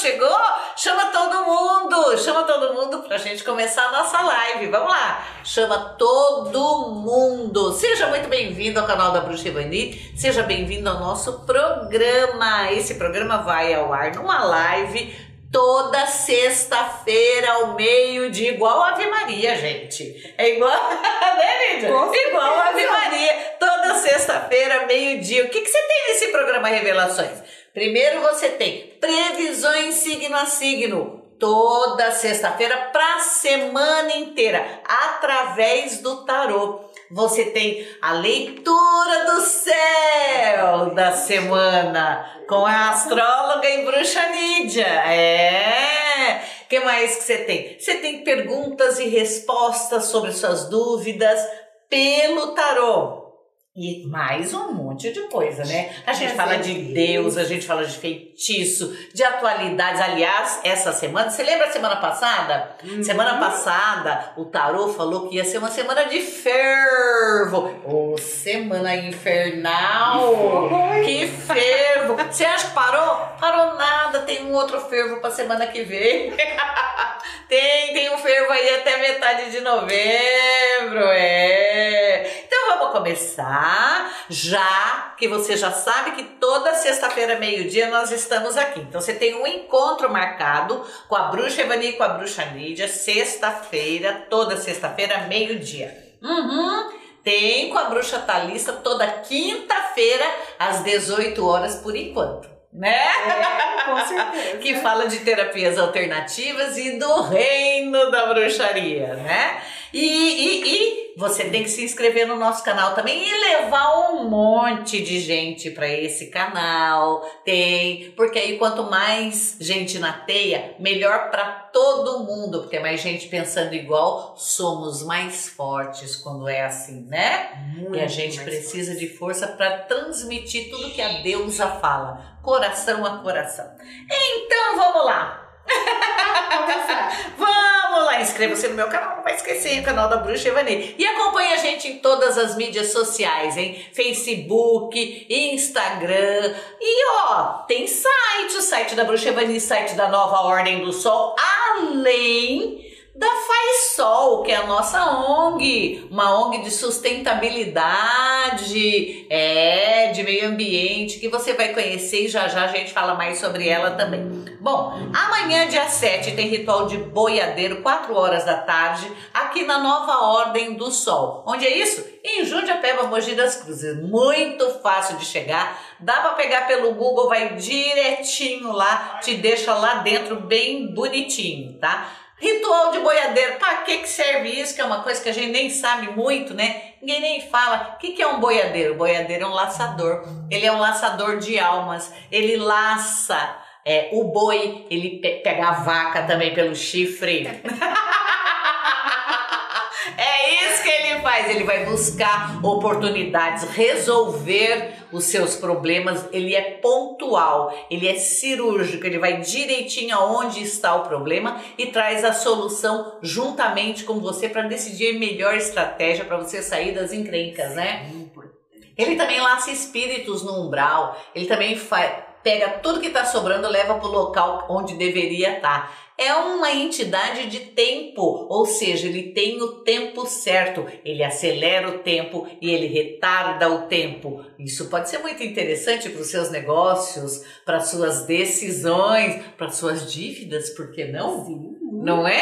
chegou? Chama todo mundo, chama todo mundo pra gente começar a nossa live. Vamos lá, chama todo mundo. Seja muito bem-vindo ao canal da Bruxa Ivani, seja bem-vindo ao nosso programa. Esse programa vai ao ar numa live toda sexta-feira ao meio-dia, igual a Ave Maria, gente. É igual, né, Lídia? Igual a Ave Maria, toda sexta-feira, meio-dia. O que, que você tem nesse programa Revelações? Primeiro você tem previsões signo a signo. Toda sexta-feira para a semana inteira, através do tarô você tem a leitura do céu da semana com a astróloga e bruxa Nídia. É. que mais que você tem? Você tem perguntas e respostas sobre suas dúvidas pelo tarô. E mais um monte de coisa, né? A gente fala de Deus, a gente fala de feitiço, de atualidades. Aliás, essa semana, você lembra a semana passada? Uhum. Semana passada, o tarô falou que ia ser uma semana de fervo. Ô, oh, semana infernal! Que fervo! Você acha que parou? Parou nada, tem um outro fervo pra semana que vem. tem, tem um fervo aí até metade de novembro, é. Então vamos começar já que você já sabe que toda sexta-feira, meio-dia, nós estamos aqui. Então você tem um encontro marcado com a Bruxa Evani e com a Bruxa Lídia, sexta-feira, toda sexta-feira, meio-dia. Uhum. Tem com a Bruxa Talista toda quinta-feira, às 18 horas, por enquanto né? É, com certeza. que fala de terapias alternativas e do reino da bruxaria, né? E, e, e, você tem que se inscrever no nosso canal também e levar um monte de gente para esse canal. Tem, porque aí quanto mais gente na teia, melhor para todo mundo, porque mais gente pensando igual, somos mais fortes quando é assim, né? Muito e a gente precisa forte. de força para transmitir tudo que a deusa fala, coração a coração. Então vamos lá. Vamos lá, inscreva-se no meu canal, não vai esquecer o canal da Bruxa Evani. E acompanhe a gente em todas as mídias sociais, hein? Facebook, Instagram. E ó, tem site, o site da Bruxa Evani, site da Nova Ordem do Sol, além da Faz Sol, que é a nossa ONG, uma ONG de sustentabilidade, é, de meio ambiente, que você vai conhecer e já já a gente fala mais sobre ela também. Bom, amanhã, dia 7, tem ritual de boiadeiro, 4 horas da tarde, aqui na Nova Ordem do Sol. Onde é isso? Em Jundiapeba, Mogi das Cruzes. Muito fácil de chegar, dá para pegar pelo Google, vai direitinho lá, te deixa lá dentro bem bonitinho, tá? Ritual de boiadeiro, para que, que serve isso? Que é uma coisa que a gente nem sabe muito, né? Ninguém nem fala. O que, que é um boiadeiro? O boiadeiro é um laçador. Ele é um laçador de almas. Ele laça é, o boi, ele pe pega a vaca também pelo chifre. Ele vai buscar oportunidades, resolver os seus problemas. Ele é pontual, ele é cirúrgico, ele vai direitinho aonde está o problema e traz a solução juntamente com você para decidir a melhor estratégia para você sair das encrencas, né? Ele também laça espíritos no umbral, ele também faz pega tudo que está sobrando, leva para o local onde deveria estar. Tá é uma entidade de tempo, ou seja, ele tem o tempo certo, ele acelera o tempo e ele retarda o tempo. Isso pode ser muito interessante para os seus negócios, para suas decisões, para suas dívidas, por que não? Sim. Não é?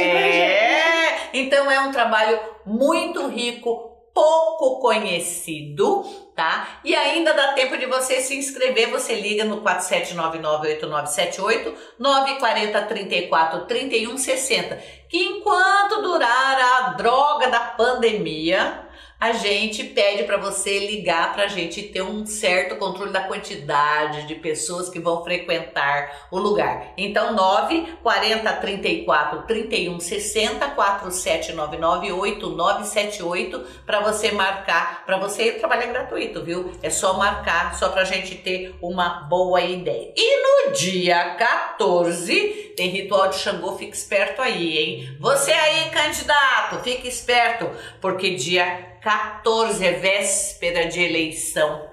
é? Então é um trabalho muito rico, pouco conhecido, tá? E ainda dá tempo de você se inscrever, você liga no 47998978 940 34 31 60, que enquanto durar a droga da pandemia, a gente pede para você ligar para a gente ter um certo controle da quantidade de pessoas que vão frequentar o lugar. Então, 9 40 34 31 60 4799 8978 para você marcar, para você trabalhar gratuito, viu? É só marcar, só para a gente ter uma boa ideia. E no dia 14 tem ritual de Xangô, fique esperto aí, hein? Você aí, candidato, fique esperto, porque dia 14 é véspera de eleição.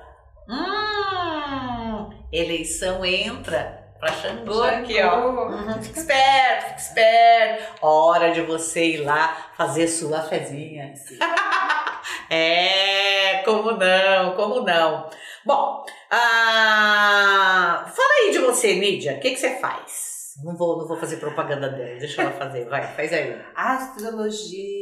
Hum, eleição entra pra Xangô aqui, ó. Uhum, Fica esperto, fica esperto. Hora de você ir lá fazer sua fezinha. é, como não, como não. Bom, ah, fala aí de você, Nídia. O que, que você faz? Não vou, não vou fazer propaganda dela, deixa ela fazer. Vai, faz aí. Astrologia,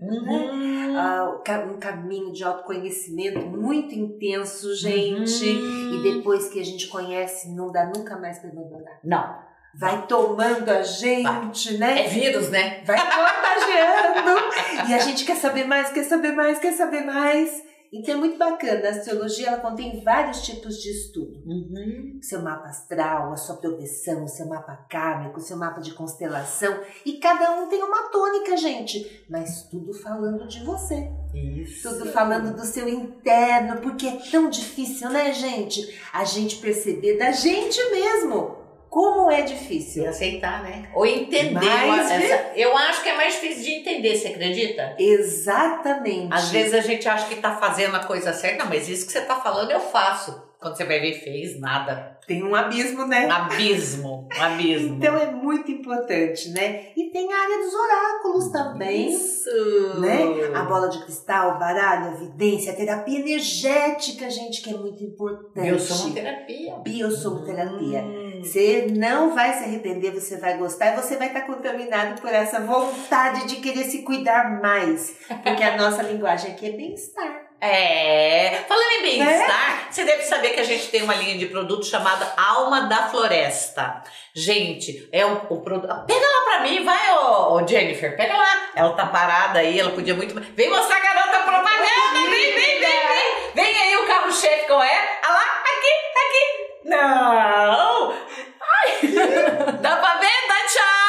Uhum. ah, o ca- um caminho de autoconhecimento muito intenso, gente. Uhum. E depois que a gente conhece, não dá nunca mais pra abandonar. Não, Vai tomando a gente, né? é vírus, né? Vai contagiando. e a gente quer saber mais, quer saber mais, quer saber mais. Então é muito bacana. A astrologia ela contém vários tipos de estudo. Uhum. seu mapa astral, a sua progressão, o seu mapa kármico, o seu mapa de constelação. E cada um tem uma tônica, gente. Mas tudo falando de você. Isso. Tudo falando do seu interno, porque é tão difícil, né, gente? A gente perceber da gente mesmo como é E difícil. aceitar, né? Ou entender. Mas, essa- eu acho que é mais difícil de entender, você acredita? Exatamente. Às vezes a gente acha que tá fazendo a coisa certa, mas isso que você tá falando eu faço. Quando você vai ver, fez nada. tem um abismo, né? Um abismo, um abismo. Então é muito importante, né? E tem a área dos oráculos também. Isso. né? A bola de cristal, o baralho, a evidência, a terapia energética, gente, que é muito importante. Biosomoterapia. Biossomoterapia. Hum. Você não vai se arrepender, você vai gostar e você vai estar contaminado por essa vontade de querer se cuidar mais. Porque a nossa linguagem aqui é bem-estar. É. Falando em bem-estar, você deve saber que a gente tem uma linha de produto chamada Alma da Floresta. Gente, é um, o produto. Pega lá pra mim, vai, ô, ô, Jennifer, pega lá. Ela tá parada aí, ela podia muito. Vem mostrar a garota propaganda, vem, vem, vem, vem. Vem aí o carro-chefe com ela. Ah lá, aqui, aqui. Não! Ai! Dá pra ver? Dá tchau!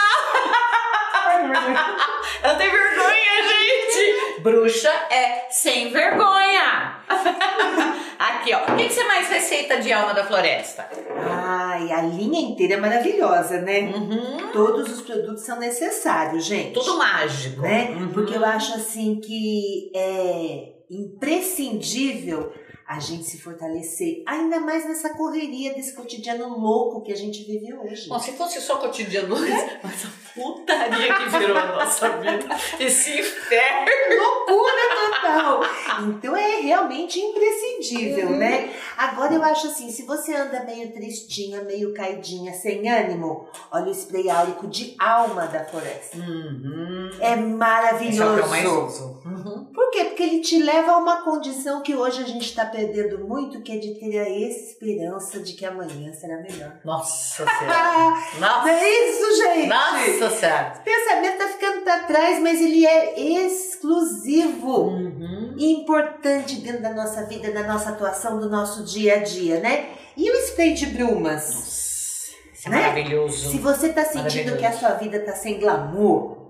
Ela tem vergonha, gente! Bruxa é sem vergonha! Aqui, ó. O que, que você mais receita de alma da floresta? Ai, a linha inteira é maravilhosa, né? Uhum. Todos os produtos são necessários, gente. Tudo mágico. né? Uhum. Porque eu acho assim que é imprescindível a gente se fortalecer, ainda mais nessa correria desse cotidiano louco que a gente vive hoje. Bom, se fosse só cotidiano, mas a putaria que virou a nossa vida. Esse inferno. Loucura total! Então é realmente imprescindível, Uhum. né? Agora eu acho assim, se você anda meio tristinha, meio caidinha, sem ânimo, olha o spray áurico de alma da floresta. Uhum. É Esse é o maravilhoso. que eu mais uso. Uhum. Por quê? Porque ele te leva a uma condição que hoje a gente está perdendo muito, que é de ter a esperança de que amanhã será melhor. Nossa Senhora. Nossa, é isso, gente! Nossa Senhora. O pensamento tá ficando pra trás, mas ele é exclusivo Uhum. e importante dentro da nossa vida, da nossa atuação, do nosso dia a dia, né? E o spray de brumas? Nossa, isso é Né? maravilhoso. Se você tá sentindo que a sua vida tá sem glamour,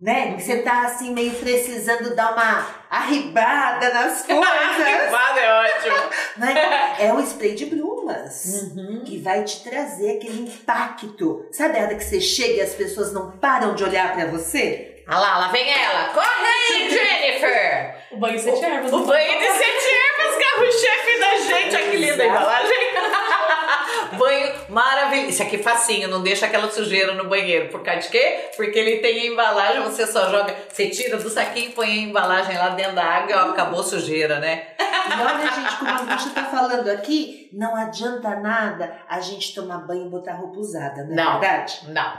né? Que você tá assim meio precisando dar uma arribada nas coisas, Arribada é ótimo. né? É o spray de brumas. Uhum. Que vai te trazer aquele impacto. Sabe a hora que você chega e as pessoas não param de olhar pra você? Ah lá, lá vem ela. Corre aí, Jennifer. O banho de sete ervas. O banho de sete ervas, carro-chefe da gente. Olha que linda embalagem. Banho maravilhoso. Isso aqui é facinho, não deixa aquela sujeira no banheiro. Por causa de quê? Porque ele tem a embalagem, você só joga, você tira do saquinho, põe a embalagem lá dentro da água e ó, acabou a sujeira, né? E olha, gente, como a bruxa tá falando aqui, não adianta nada a gente tomar banho e botar roupa usada, não é Não. verdade? Não,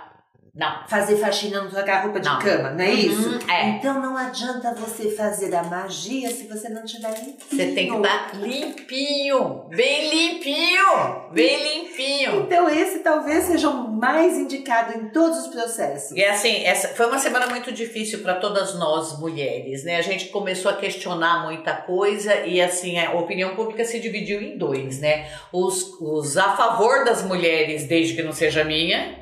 não. Fazer faxina, não trocar roupa de Não. cama, não é isso? Uhum, é. Então não adianta você fazer a magia se você não tiver limpinho. Você tem que estar limpinho, bem limpinho, bem limpinho. Então esse talvez seja o mais indicado em todos os processos. E assim, essa foi uma semana muito difícil para todas nós mulheres, né? A gente começou a questionar muita coisa e assim, a opinião pública se dividiu em dois, né? Os, os a favor das mulheres, desde que não seja minha,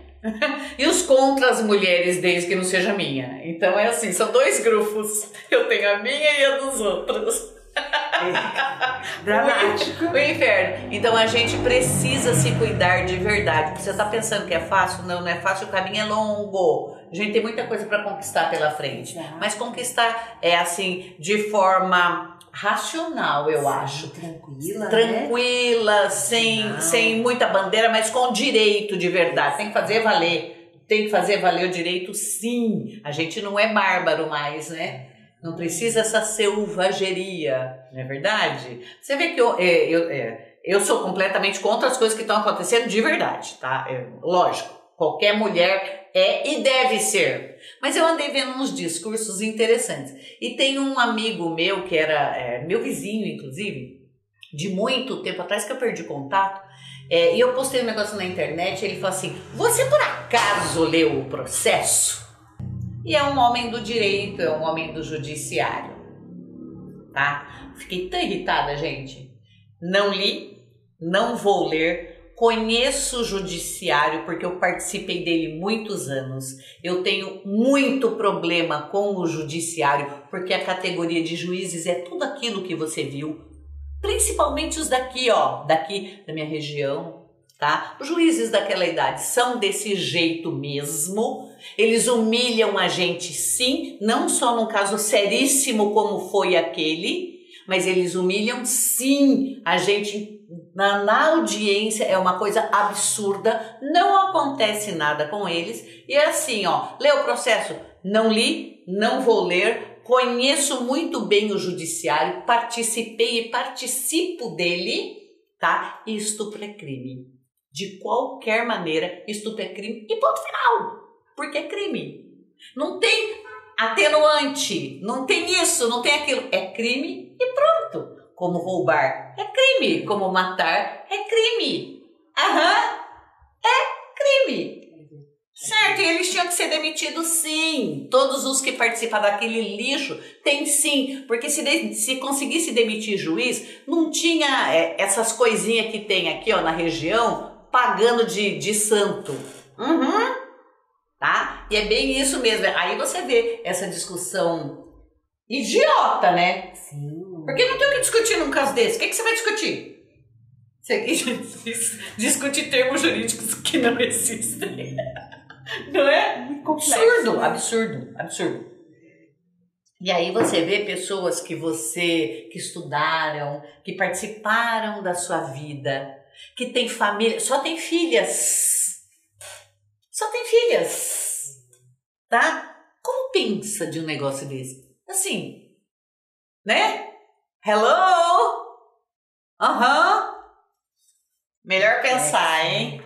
e os contra as mulheres, desde que não seja minha. Então é assim, são dois grupos. Eu tenho a minha e a dos outros. Dramático. O inferno. Então a gente precisa se cuidar de verdade. Você tá pensando que é fácil? Não, não é fácil, o caminho é longo. A gente tem muita coisa para conquistar pela frente. Mas conquistar é assim, de forma racional, eu Sim, acho. Tranquila, né? Tranquila, sem, Não. sem muita bandeira, mas com direito de verdade. Tem que fazer valer. Tem que fazer valer o direito, sim. A gente não é bárbaro mais, né? Não precisa essa selvageria, não é verdade? Você vê que eu, é, eu, é, eu sou completamente contra as coisas que estão acontecendo de verdade, tá? É, lógico, qualquer mulher é e deve ser. Mas eu andei vendo uns discursos interessantes. E tem um amigo meu, que era é, meu vizinho, inclusive, de muito tempo atrás, que eu perdi contato. é, e eu postei um negócio na internet. Ele falou assim: Você por acaso leu o processo? E é um homem do direito, é um homem do judiciário. Tá? Fiquei tão irritada, gente. Não li, não vou ler. Conheço o judiciário porque eu participei dele muitos anos. Eu tenho muito problema com o judiciário porque a categoria de juízes é tudo aquilo que você viu, principalmente os daqui, ó, daqui da minha região, tá? Os juízes daquela idade são desse jeito mesmo. Eles humilham a gente, sim, não só num caso seríssimo como foi aquele, mas eles humilham, sim, a gente na, na audiência. É uma coisa absurda, não acontece nada com eles. E é assim, ó, lê o processo. Não li, não vou ler, conheço muito bem o judiciário, participei e participo dele, tá? E estupro é crime. De qualquer maneira, estupro é crime e ponto final. Porque é crime. Não tem atenuante, não tem isso, não tem aquilo. É crime e pronto. Como roubar é crime, como matar é crime. Aham, é crime. Certo, e eles tinham que ser demitidos sim. Todos os que participam daquele lixo tem sim. Porque se, de- se conseguisse demitir juiz, não tinha é, essas coisinhas que tem aqui ó, na região pagando de, de santo. Uhum. Tá? E é bem isso mesmo. Aí você vê essa discussão idiota, né? Sim. Porque não tem o que discutir num caso desse. O que, que você vai discutir? Você discutir termos jurídicos que não existem. Não é? Absurdo, né? absurdo, absurdo. E aí você vê pessoas que você, que estudaram, que participaram da sua vida, que tem família, só tem filhas. Só tem filhas. Tá? Como pensa de um negócio desse? Assim, né? Hello? Aham. Melhor pensar, hein?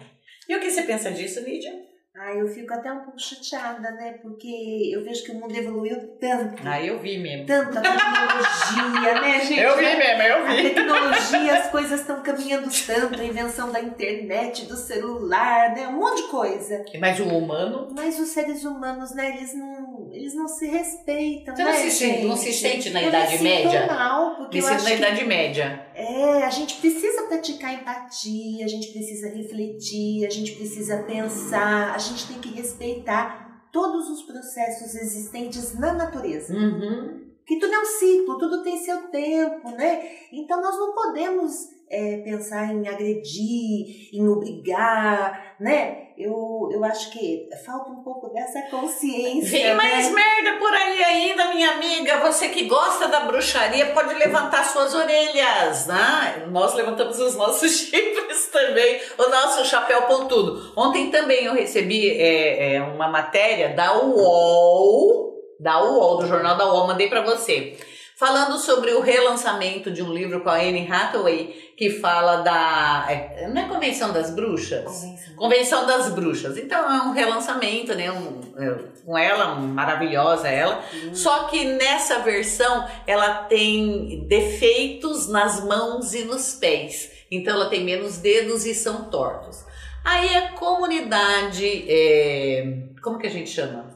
E o que você pensa disso, Lídia? Ah, eu fico até um pouco chateada, né? Porque eu vejo que o mundo evoluiu tanto. Ah, eu vi mesmo. Tanto a tecnologia, né, gente? Eu vi mesmo, eu A vi. tecnologia, as coisas estão caminhando tanto, a invenção da internet, do celular, né? Um monte de coisa. Mas o humano Mas os seres humanos, né, eles não, eles não se respeitam, Você né, não se sente- não se sente na Eu Idade me sinto Média? mal, porque me eu sinto acho na Idade Média. é, a gente precisa praticar empatia, a gente precisa refletir, a gente precisa pensar, a gente tem que respeitar todos os processos existentes na natureza. Uhum. Que tudo é um ciclo, tudo tem seu tempo, né? Então nós não podemos é, pensar em agredir, em obrigar, né? Eu, eu acho que falta um pouco dessa consciência. Vem né? mais merda por aí ainda, minha amiga. Você que gosta da bruxaria pode levantar suas orelhas, né? Nós levantamos os nossos chifres também, o nosso chapéu pontudo. Ontem também eu recebi é, é, uma matéria da UOL, da UOL, do jornal da UOL, mandei pra você. Falando sobre o relançamento de um livro com a Anne Hathaway, que fala da. é, não é Convenção das Bruxas? Convenção. Convenção das Bruxas. Então é um relançamento, né? Um, é, com ela, um- maravilhosa ela. Só que nessa versão ela tem defeitos nas mãos e nos pés. Então ela tem menos dedos e são tortos. Aí a comunidade, é, como que a gente chama?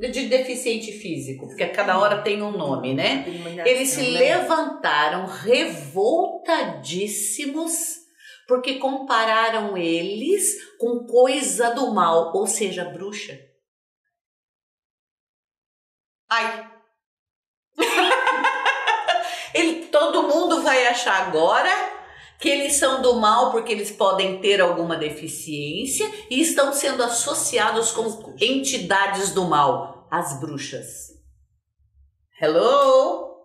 De de deficiente físico, porque cada hora tem um nome, né? Eles se né? levantaram revoltadíssimos porque compararam eles com coisa do mal, ou seja, bruxa. Ai. Ele, todo mundo vai achar agora que eles são do mal porque eles podem ter alguma deficiência e estão sendo associados com entidades do mal, as bruxas. Hello?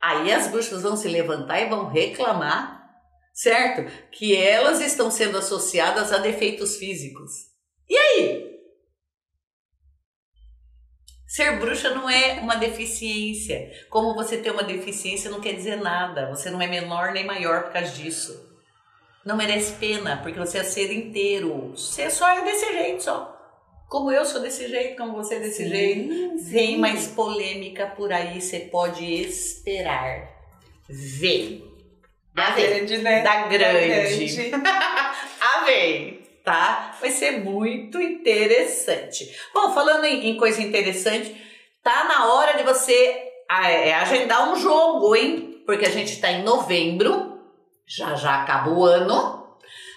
Aí as bruxas vão se levantar e vão reclamar, certo? Que elas estão sendo associadas a defeitos físicos. E aí? Ser bruxa não é uma deficiência. Como você ter uma deficiência não quer dizer nada. Você não é menor nem maior por causa disso. Não merece pena, porque você é ser inteiro. Você só é desse jeito só. Como eu sou desse jeito, como você é desse sim, jeito. Sim. Vem mais polêmica por aí, você pode esperar. Vem. A grande, né? Da grande. A vem tá? Vai ser muito interessante. Bom, falando em, em coisa interessante, tá na hora de você é, agendar um jogo, hein? Porque a gente tá em novembro, já já acaba o ano.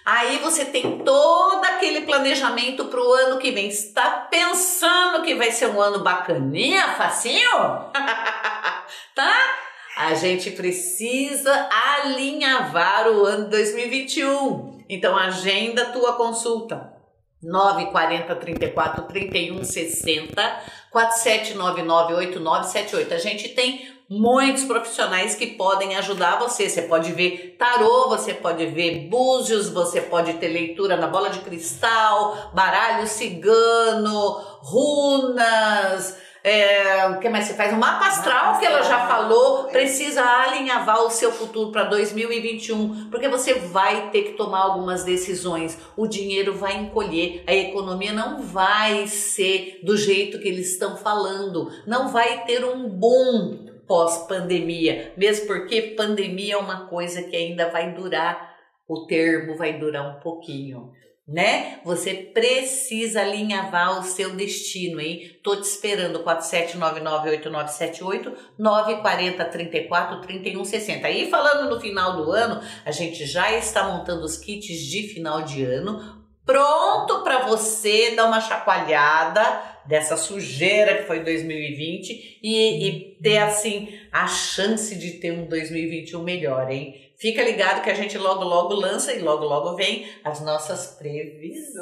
Aí você tem todo aquele planejamento para o ano que vem. Está pensando que vai ser um ano bacaninha, facinho? tá? A gente precisa alinhavar o ano 2021. Então agenda tua consulta. 940 34 31 60 4799 8978. A gente tem muitos profissionais que podem ajudar você. Você pode ver tarô, você pode ver búzios, você pode ter leitura na bola de cristal, baralho cigano, runas, é, o que mais você faz? Um mapa astral, que ela já falou, precisa alinhavar o seu futuro para 2021, porque você vai ter que tomar algumas decisões. O dinheiro vai encolher, a economia não vai ser do jeito que eles estão falando, não vai ter um boom pós-pandemia, mesmo porque pandemia é uma coisa que ainda vai durar, o termo vai durar um pouquinho né? Você precisa alinhavar o seu destino, hein? Tô te esperando 47998978 940 34 31 60. E falando no final do ano, a gente já está montando os kits de final de ano, pronto para você dar uma chacoalhada dessa sujeira que foi 2020 e, e ter assim a chance de ter um 2021 melhor, hein? Fica ligado que a gente logo logo lança e logo logo vem as nossas previsões.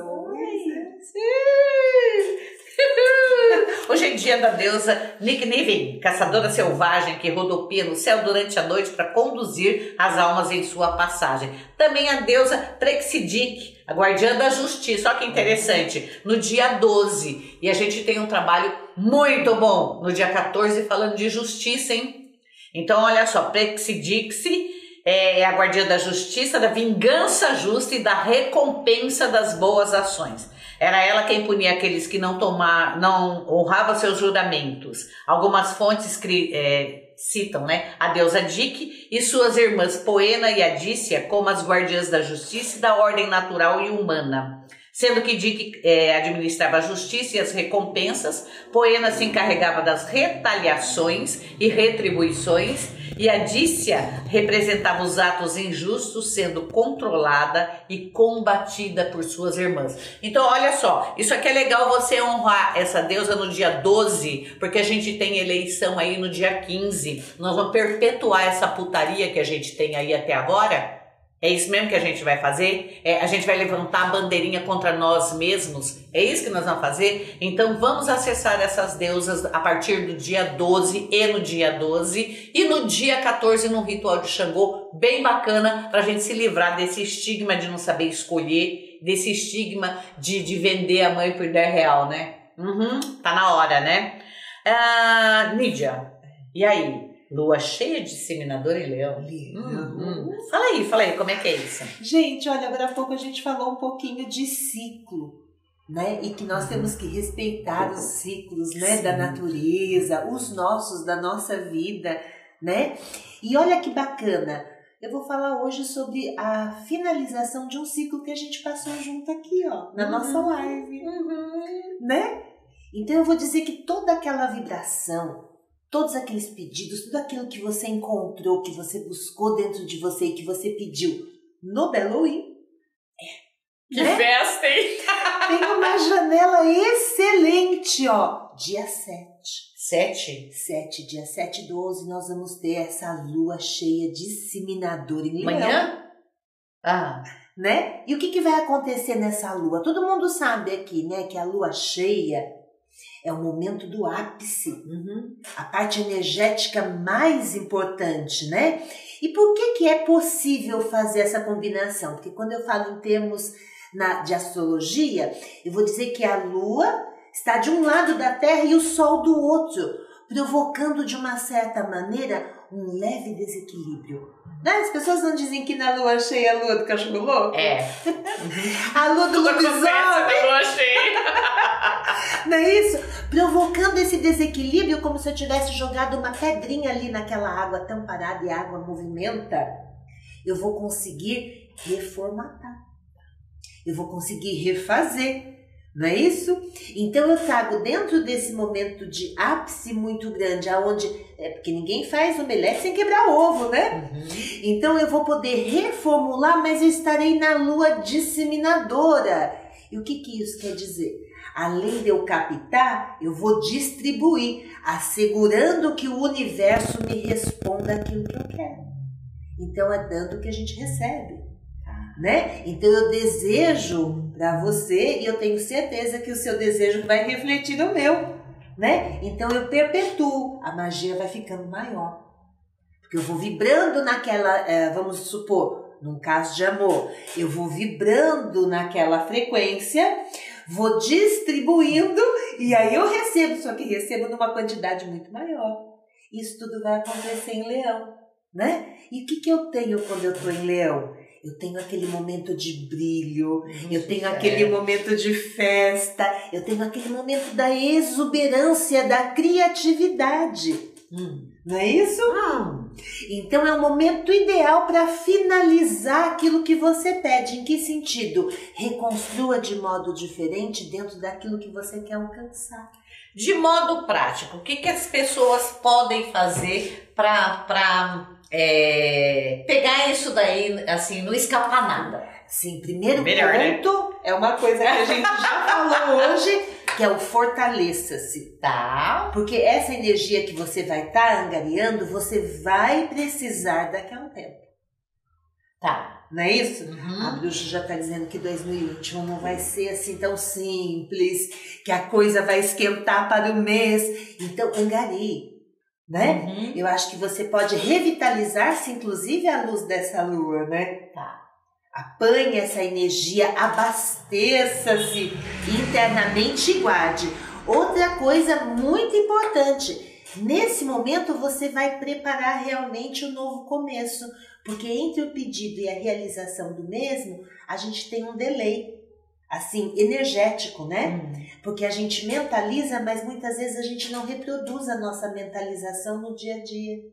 Hoje é dia da deusa Nick caçadora selvagem que rodopia no céu durante a noite para conduzir as almas em sua passagem. Também a deusa Prexidic, a guardiã da justiça. Olha que interessante. No dia 12. E a gente tem um trabalho muito bom no dia 14 falando de justiça, hein? Então, olha só, Prexidixi é, é a guardiã da justiça, da vingança justa e da recompensa das boas ações. Era ela quem punia aqueles que não tomar, não honravam seus juramentos. Algumas fontes é, citam, né, a deusa Dique e suas irmãs Poena e Adícia como as guardiãs da justiça e da ordem natural e humana. Sendo que Dick é, administrava a justiça e as recompensas, Poena se encarregava das retaliações e retribuições, e Adícia representava os atos injustos sendo controlada e combatida por suas irmãs. Então, olha só, isso aqui é legal você honrar essa deusa no dia 12, porque a gente tem eleição aí no dia 15. Nós vamos perpetuar essa putaria que a gente tem aí até agora é isso mesmo que a gente vai fazer? É, a gente vai levantar a bandeirinha contra nós mesmos? É isso que nós vamos fazer? Então vamos acessar essas deusas a partir do dia 12 e no dia 12 e no dia 14 no ritual de Xangô, bem bacana para a gente se livrar desse estigma de não saber escolher, desse estigma de, de vender a mãe por 10 real, né? Uhum, tá na hora, né? Ah, Nídia, e aí? Lua cheia de seminador em leão. Hum, hum. Fala aí, fala aí, como é que é isso? Gente, olha, agora há pouco a gente falou um pouquinho de ciclo, né? E que nós uhum. temos que respeitar os ciclos, né? Sim. Da natureza, os nossos, da nossa vida, né? E olha que bacana, eu vou falar hoje sobre a finalização de um ciclo que a gente passou junto aqui, ó, na uhum. nossa live, uhum. né? Então eu vou dizer que toda aquela vibração, todos aqueles pedidos, tudo aquilo que você encontrou, que você buscou dentro de você e que você pediu no Halloween. É. Que né? festa, hein? Tem uma janela excelente, ó. Dia 7. 7? 7, dia 7 12, nós vamos ter essa lua cheia disseminadora em Leão. Amanhã? Ah. Né? E o que, que vai acontecer nessa lua? Todo mundo sabe aqui, né, que a lua cheia É o momento do ápice, Uhum. a parte energética mais importante, né? E por que que é possível fazer essa combinação? Porque quando eu falo em termos na, de astrologia, eu vou dizer que a Lua está de um lado da Terra e o Sol do outro, provocando de uma certa maneira um leve desequilíbrio. Né? As pessoas não dizem que na lua cheia a lua do cachorro louco? É. A lua do lobisomem, lua cheia. não é isso? Provocando esse desequilíbrio como se eu tivesse jogado uma pedrinha ali naquela água tão parada e a água movimenta. Eu vou conseguir reformatar. Eu vou conseguir refazer. Não é isso? Então eu trago dentro desse momento de ápice muito grande, aonde é porque ninguém faz omelete sem quebrar ovo, né? Uhum. Então eu vou poder reformular, mas eu estarei na lua disseminadora. E o que, que isso quer dizer? Além de eu captar, eu vou distribuir, assegurando que o universo me responda aquilo que eu quero. Então é dando que a gente recebe, né? Então eu desejo para você e eu tenho certeza que o seu desejo vai refletir no meu, né? Então eu perpetuo, a magia vai ficando maior. Porque eu vou vibrando naquela, eh, vamos supor, num caso de amor, eu vou vibrando naquela frequência, vou distribuindo e aí eu recebo, só que recebo numa quantidade muito maior. Isso tudo vai acontecer em leão, né? E o que, que eu tenho quando eu estou em leão? Eu tenho aquele momento de brilho, eu tenho aquele momento de festa, eu tenho aquele momento da exuberância, da criatividade. Hum. Não é isso? Hum. Então é o momento ideal para finalizar aquilo que você pede. Em que sentido? Reconstrua de modo diferente dentro daquilo que você quer alcançar. De modo prático, o que, que as pessoas podem fazer para é, pegar isso daí, assim, não escapar nada? Sim, primeiro Melhor, né? ponto é uma coisa que a gente já falou hoje, que é o fortaleça-se. Tá. Porque essa energia que você vai estar angariando, você vai precisar daqui a um tempo. Tá. Não é isso? A Uhum. bruxa já está dizendo que 2021 não vai ser assim tão simples, que a coisa vai esquentar para o mês. Então, angarie, né? Uhum. Eu acho que você pode revitalizar-se, inclusive, à luz dessa lua, né? Tá. Apanhe essa energia, abasteça-se internamente e guarde. Outra coisa muito importante, nesse momento você vai preparar realmente o novo começo, porque entre o pedido e a realização do mesmo, a gente tem um delay, assim, energético, né? Hum. Porque a gente mentaliza, mas muitas vezes a gente não reproduz a nossa mentalização no dia a dia.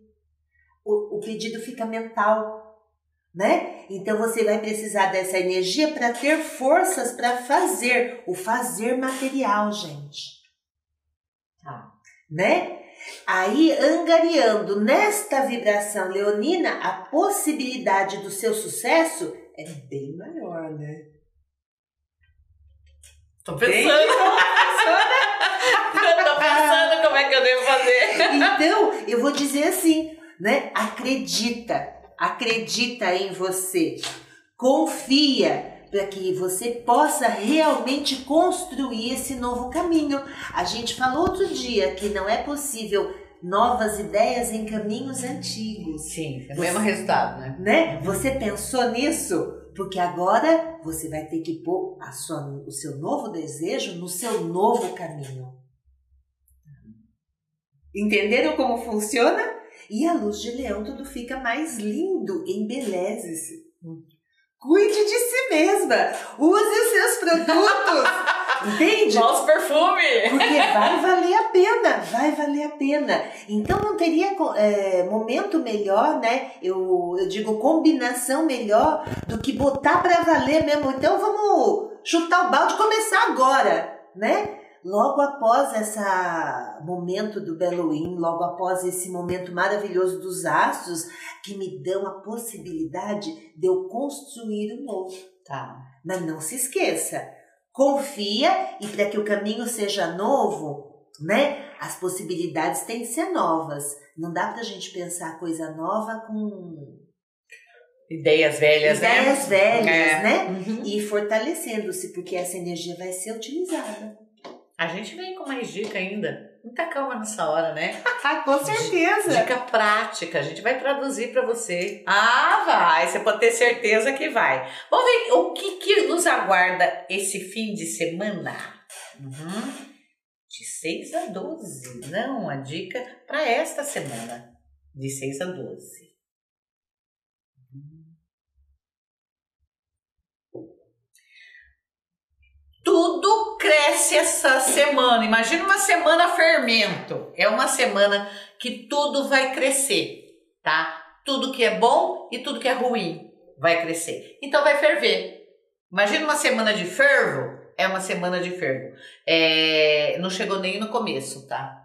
O, o pedido fica mental, né? Então você vai precisar dessa energia para ter forças para fazer, o fazer material, gente. Tá. Né? Aí, angariando nesta vibração leonina, a possibilidade do seu sucesso é bem maior, né? Tô pensando. Tô pensando como é que eu devo fazer. Então, eu vou dizer assim, né? Acredita, acredita em você. Confia para que você possa realmente construir esse novo caminho. A gente falou outro dia que não é possível novas ideias em caminhos antigos, Sim, é o mesmo resultado, né? né? Você pensou nisso? Porque agora você vai ter que pôr a sua, o seu novo desejo no seu novo caminho. Entenderam como funciona? E a luz de leão tudo fica mais lindo, embeleze-se. Cuide de si mesma. Use os seus produtos. Entende? Nosso perfume! Porque vai valer a pena, vai valer a pena. Então não teria é, momento melhor, né? Eu, eu digo combinação melhor do que botar para valer mesmo. Então vamos chutar o balde e começar agora, né? Logo após esse momento do Halloween, logo após esse momento maravilhoso dos astros, que me dão a possibilidade de eu construir o novo. Tá. Mas não se esqueça, confia e para que o caminho seja novo, né? As possibilidades têm que ser novas. Não dá pra gente pensar coisa nova com Ideias velhas, né? ideias velhas, É. né? Uhum. E fortalecendo-se, porque essa energia vai ser utilizada. A gente vem com mais dica ainda. Muita calma nessa hora, né? com certeza. Dica prática, a gente vai traduzir para você. Ah, vai, você pode ter certeza que vai. Vamos ver o que, que nos aguarda esse fim de semana. Uhum. De 6 a 12. Não, a dica para esta semana. De 6 a 12. Tudo cresce essa semana. Imagina uma semana fermento. É uma semana que tudo vai crescer, tá? Tudo que é bom e tudo que é ruim vai crescer. Então vai ferver. Imagina uma semana de fervo. É uma semana de fervo. É, não chegou nem no começo, tá?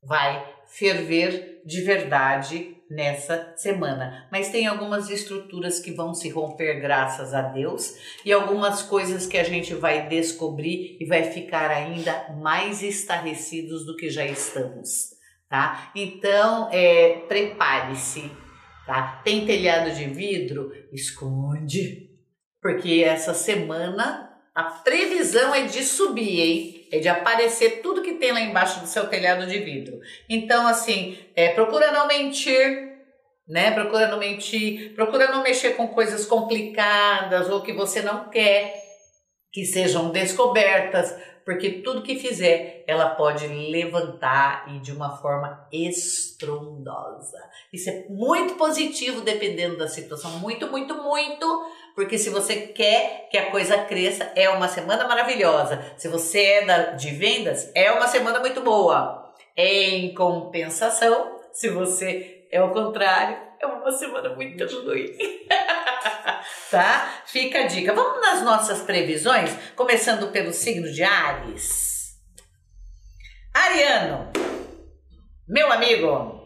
Vai ferver de verdade nessa semana. Mas tem algumas estruturas que vão se romper graças a Deus e algumas coisas que a gente vai descobrir e vai ficar ainda mais estarrecidos do que já estamos, tá? Então, é, prepare-se, tá? Tem telhado de vidro? Esconde, porque essa semana a previsão é de subir, hein? É de aparecer tudo que tem lá embaixo do seu telhado de vidro. Então, assim, é, procura não mentir, né? Procura não mentir, procura não mexer com coisas complicadas ou que você não quer que sejam descobertas, porque tudo que fizer ela pode levantar e de uma forma estrondosa. Isso é muito positivo dependendo da situação, muito, muito, muito porque se você quer que a coisa cresça, é uma semana maravilhosa. Se você é de vendas, é uma semana muito boa. Em compensação, se você é o contrário, é uma semana muito ruim. tá? Fica a dica. Vamos nas nossas previsões, começando pelo signo de Ares. Ariano, meu amigo,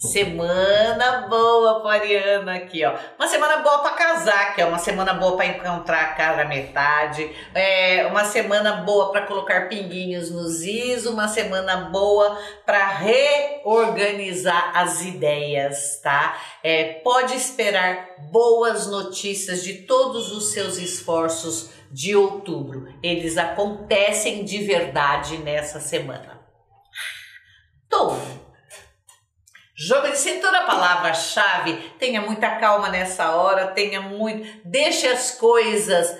Semana boa Ariana aqui, ó. Uma semana boa para casar, que é uma semana boa para encontrar a cara metade. É uma semana boa para colocar pinguinhos nos is, uma semana boa para reorganizar as ideias, tá? É, pode esperar boas notícias de todos os seus esforços de outubro. Eles acontecem de verdade nessa semana. Touro. Jogo de cintura, palavra-chave. Tenha muita calma nessa hora, tenha muito. Deixe as coisas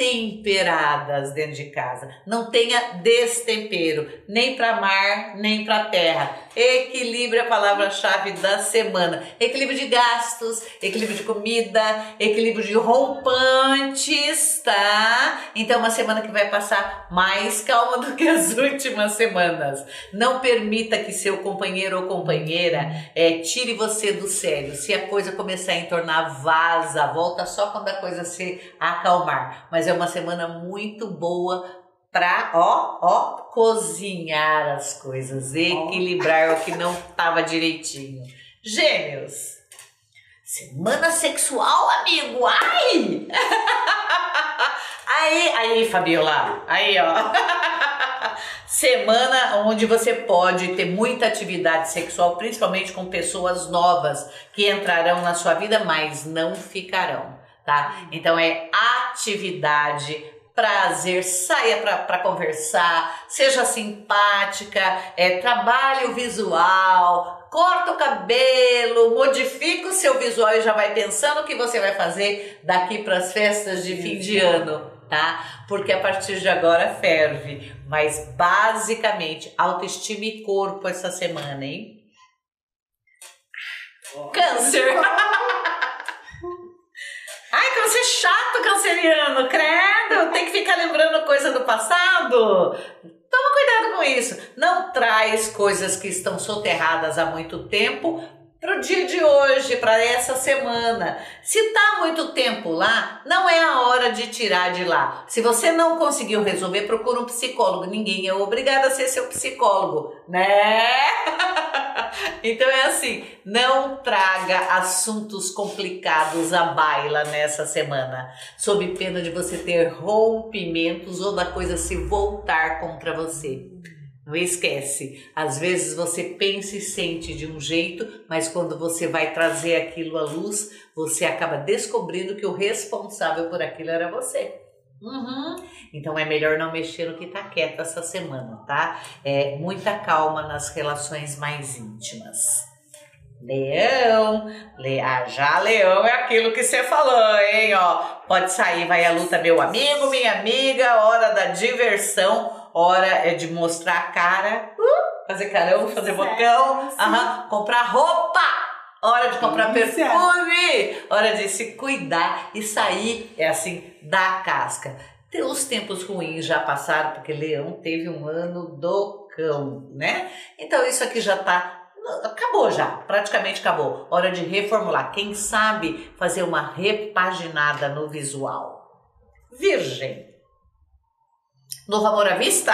temperadas dentro de casa. Não tenha destempero, nem para mar, nem para terra. Equilíbrio é a palavra-chave da semana. Equilíbrio de gastos, equilíbrio de comida, equilíbrio de rompantes, tá? Então, uma semana que vai passar mais calma do que as últimas semanas. Não permita que seu companheiro ou companheira é, tire você do sério. Se a coisa começar a entornar, vaza, volta só quando a coisa se acalmar. Mas é uma semana muito boa para, ó, ó, cozinhar as coisas, equilibrar o que não estava direitinho. Gêmeos. Semana sexual, amigo. Ai! Aí, aí, Fabiola. Aí, ó. Semana onde você pode ter muita atividade sexual, principalmente com pessoas novas que entrarão na sua vida, mas não ficarão, tá? Então é atividade prazer, saia para conversar, seja simpática, é, trabalhe o visual, corta o cabelo, modifica o seu visual e já vai pensando o que você vai fazer daqui para as festas de fim de ano, tá? Porque a partir de agora ferve, mas basicamente autoestima e corpo essa semana, hein? Câncer! Ai, que você chato, canceriano, credo! Tem que ficar lembrando coisa do passado? Toma cuidado com isso. Não traz coisas que estão soterradas há muito tempo para o dia de hoje, para essa semana. Se está muito tempo lá, não é a hora de tirar de lá. Se você não conseguiu resolver, procura um psicólogo. Ninguém é obrigado a ser seu psicólogo, né? então é assim, não traga assuntos complicados à baila nessa semana, sob pena de você ter rompimentos ou da coisa se voltar contra você. Não esquece, às vezes você pensa e sente de um jeito, mas quando você vai trazer aquilo à luz, você acaba descobrindo que o responsável por aquilo era você. Uhum. Então é melhor não mexer no que tá quieto essa semana, tá? É muita calma nas relações mais íntimas. Leão, Le... Ah, já leão é aquilo que você falou, hein? Ó, pode sair, vai a luta, meu amigo, minha amiga, hora da diversão, hora é de mostrar a cara, uh, fazer carão, fazer botão, aham, comprar roupa, hora de comprar perfume, hora de se cuidar e sair, é assim, da casca. Os tempos ruins já passaram, porque Leão teve um ano do cão, né? Então isso aqui já tá acabou já, praticamente acabou. Hora de reformular. Quem sabe fazer uma repaginada no visual. Virgem. Novo amor à vista?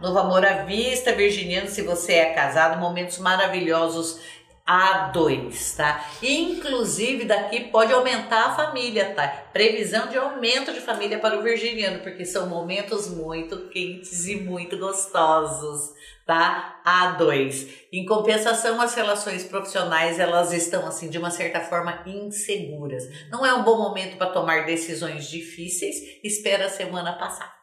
Novo amor à vista, virginiano, se você é casado, momentos maravilhosos a dois, tá? Inclusive daqui pode aumentar a família, tá? Previsão de aumento de família para o virginiano, porque são momentos muito quentes e muito gostosos, tá? A dois. Em compensação, as relações profissionais elas estão assim de uma certa forma inseguras. Não é um bom momento para tomar decisões difíceis. Espera a semana passar.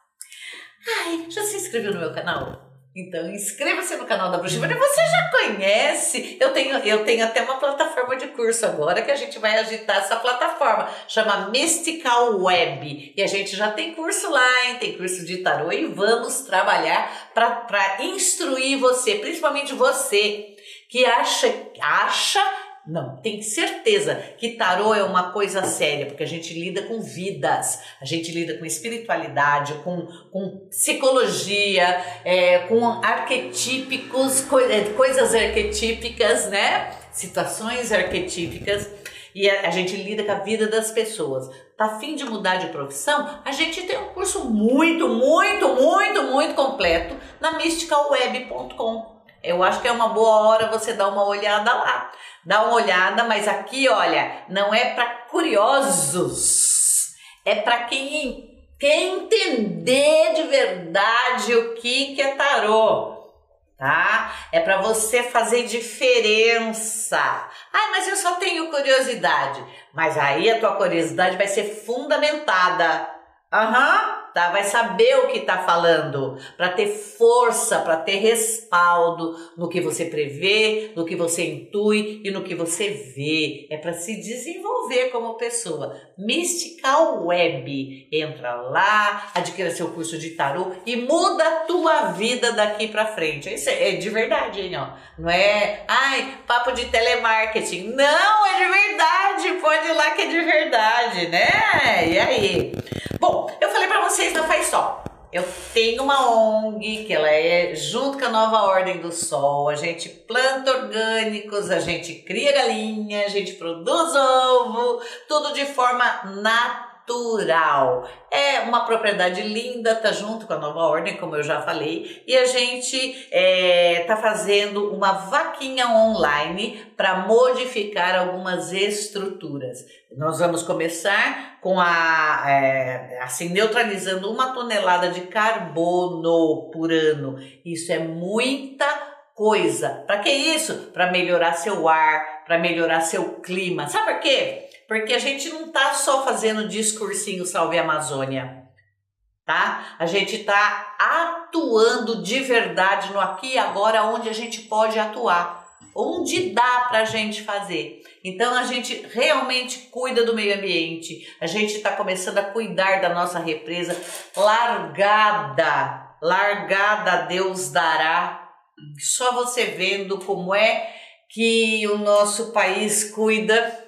Ai, já se inscreveu no meu canal? Então inscreva-se no canal da Bruxa Você já conhece? Eu tenho, eu tenho até uma plataforma de curso agora que a gente vai agitar essa plataforma. Chama Mystical Web. E a gente já tem curso lá, hein? Tem curso de tarô e vamos trabalhar para instruir você, principalmente você que acha, acha não, tem certeza que tarô é uma coisa séria, porque a gente lida com vidas, a gente lida com espiritualidade, com, com psicologia, é, com arquetípicos, é, coisas arquetípicas, né? Situações arquetípicas. E a, a gente lida com a vida das pessoas. Tá fim de mudar de profissão? A gente tem um curso muito, muito, muito, muito completo na mysticalweb.com eu acho que é uma boa hora você dar uma olhada lá. Dá uma olhada, mas aqui, olha, não é para curiosos. É para quem quer entender de verdade o que, que é tarô. Tá? É para você fazer diferença. Ai, mas eu só tenho curiosidade. Mas aí a tua curiosidade vai ser fundamentada. Aham. Uhum tá? Vai saber o que está falando, para ter força, para ter respaldo no que você prevê, no que você intui e no que você vê. É para se desenvolver como pessoa. Mystical Web. Entra lá, adquira seu curso de tarô e muda a tua vida daqui para frente. Isso é de verdade, hein, ó. Não é, ai, papo de telemarketing. Não, é de verdade. Pode ir lá que é de verdade, né? E aí? Bom, eu falei para vocês não faz só. Eu tenho uma ONG que ela é junto com a Nova Ordem do Sol. A gente planta orgânicos, a gente cria galinha, a gente produz ovo, tudo de forma natural natural. É uma propriedade linda, tá junto com a nova ordem, como eu já falei, e a gente é, tá fazendo uma vaquinha online para modificar algumas estruturas. Nós vamos começar com a é, assim neutralizando uma tonelada de carbono por ano. Isso é muita coisa. Para que isso? Para melhorar seu ar, para melhorar seu clima. Sabe por quê? Porque a gente não tá só fazendo discursinho Salve a Amazônia, tá? A gente tá atuando de verdade no aqui e agora onde a gente pode atuar, onde dá pra gente fazer. Então a gente realmente cuida do meio ambiente, a gente está começando a cuidar da nossa represa largada, largada Deus dará. Só você vendo como é que o nosso país cuida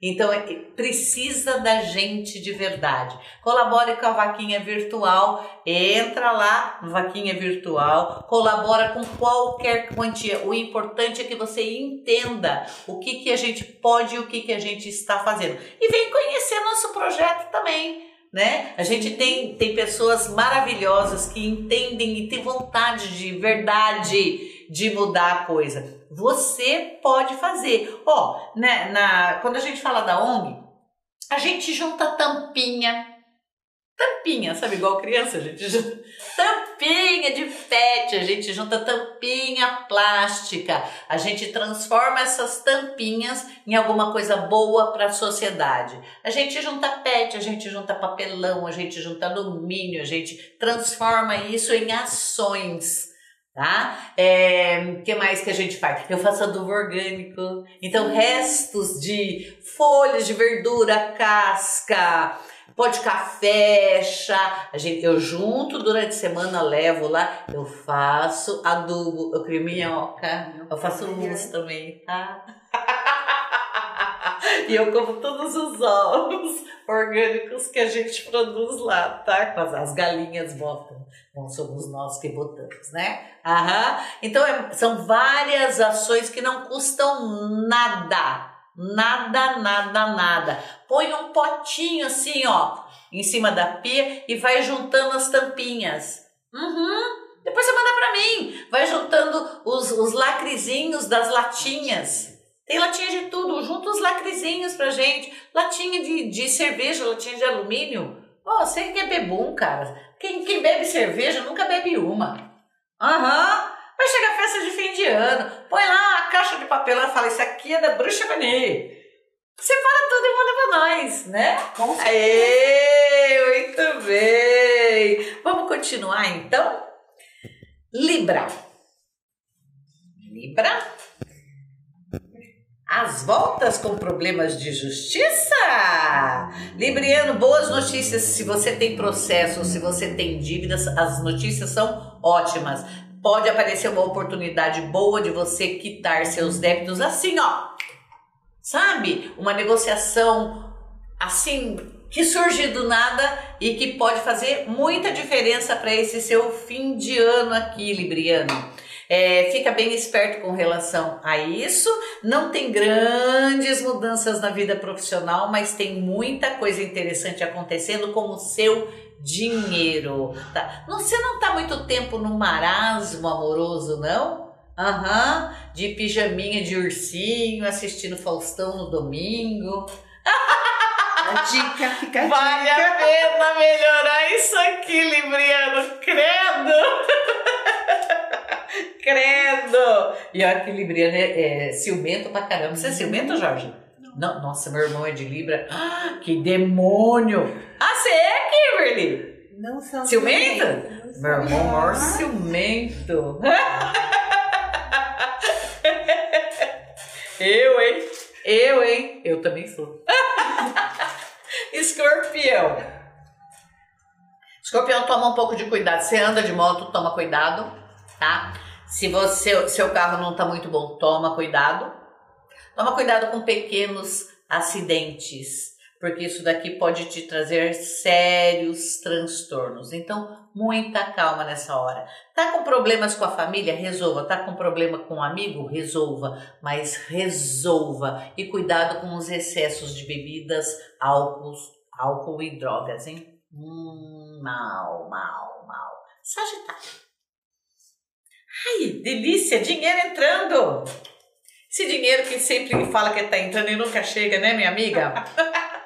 então é, precisa da gente de verdade. Colabore com a vaquinha virtual, entra lá vaquinha virtual, colabora com qualquer quantia. O importante é que você entenda o que, que a gente pode e o que, que a gente está fazendo. E vem conhecer nosso projeto também. Né? A gente tem, tem pessoas maravilhosas que entendem e têm vontade de verdade de mudar a coisa. Você pode fazer. Ó, oh, né, na, quando a gente fala da ONG, a gente junta tampinha, tampinha, sabe? Igual criança, a gente junta tampinha de pet, a gente junta tampinha plástica, a gente transforma essas tampinhas em alguma coisa boa para a sociedade. A gente junta pet, a gente junta papelão, a gente junta alumínio, a gente transforma isso em ações tá? É, que mais que a gente faz? Eu faço adubo orgânico, então restos de folhas de verdura, casca, pó de café, chá, a gente, eu junto durante a semana, levo lá, eu faço adubo, eu crio minhoca, eu faço mousse também, tá? e eu como todos os ovos orgânicos que a gente produz lá, tá? As galinhas botam. Não somos nós que botamos, né? Aham. Então, é, são várias ações que não custam nada. Nada, nada, nada. Põe um potinho assim, ó, em cima da pia e vai juntando as tampinhas. Uhum. Depois você manda para mim. Vai juntando os, os lacrezinhos das latinhas. Tem latinha de tudo. Junta os lacrezinhos pra gente. Latinha de, de cerveja, latinha de alumínio. Pô, você que é bebum, cara. Quem, quem bebe cerveja nunca bebe uma. Aham. Uhum. Vai chegar a festa de fim de ano. Põe lá a caixa de papelão e fala: Isso aqui é da Bruxa Vani. Separa tudo e manda pra nós, né? Com Aê, muito bem. Vamos continuar então? Libra. Libra as voltas com problemas de justiça? Libriano, boas notícias. Se você tem processo, se você tem dívidas, as notícias são ótimas. Pode aparecer uma oportunidade boa de você quitar seus débitos assim, ó. Sabe? Uma negociação assim que surge do nada e que pode fazer muita diferença para esse seu fim de ano aqui, Libriano. É, fica bem esperto com relação a isso. Não tem grandes mudanças na vida profissional, mas tem muita coisa interessante acontecendo com o seu dinheiro. Tá? Você não está muito tempo no marasmo amoroso, não? Aham, uhum, de pijaminha de ursinho, assistindo Faustão no domingo. A dica, fica a vale dica. Vale a pena melhorar isso aqui, Libriano, credo! Credo! E olha que Libriano é, é ciumento pra caramba. Você é ciumento, Jorge? Não. Nossa, meu irmão é de Libra. Ah, que demônio! Ah, você é, Kimberly? Não sou ciumento. Meu irmão é maior ciumento. Eu, hein? Eu, hein? Eu também sou. Escorpião. Escorpião, toma um pouco de cuidado. Você anda de moto, toma cuidado, tá? Se você, seu carro não está muito bom, toma cuidado. Toma cuidado com pequenos acidentes, porque isso daqui pode te trazer sérios transtornos. Então, muita calma nessa hora. Tá com problemas com a família? Resolva. Tá com problema com um amigo? Resolva. Mas resolva. E cuidado com os excessos de bebidas, álcool, álcool e drogas, hein? Hum, mal, mal, mal. Sagitário. Ai, delícia, dinheiro entrando. Esse dinheiro que sempre fala que está entrando e nunca chega, né, minha amiga?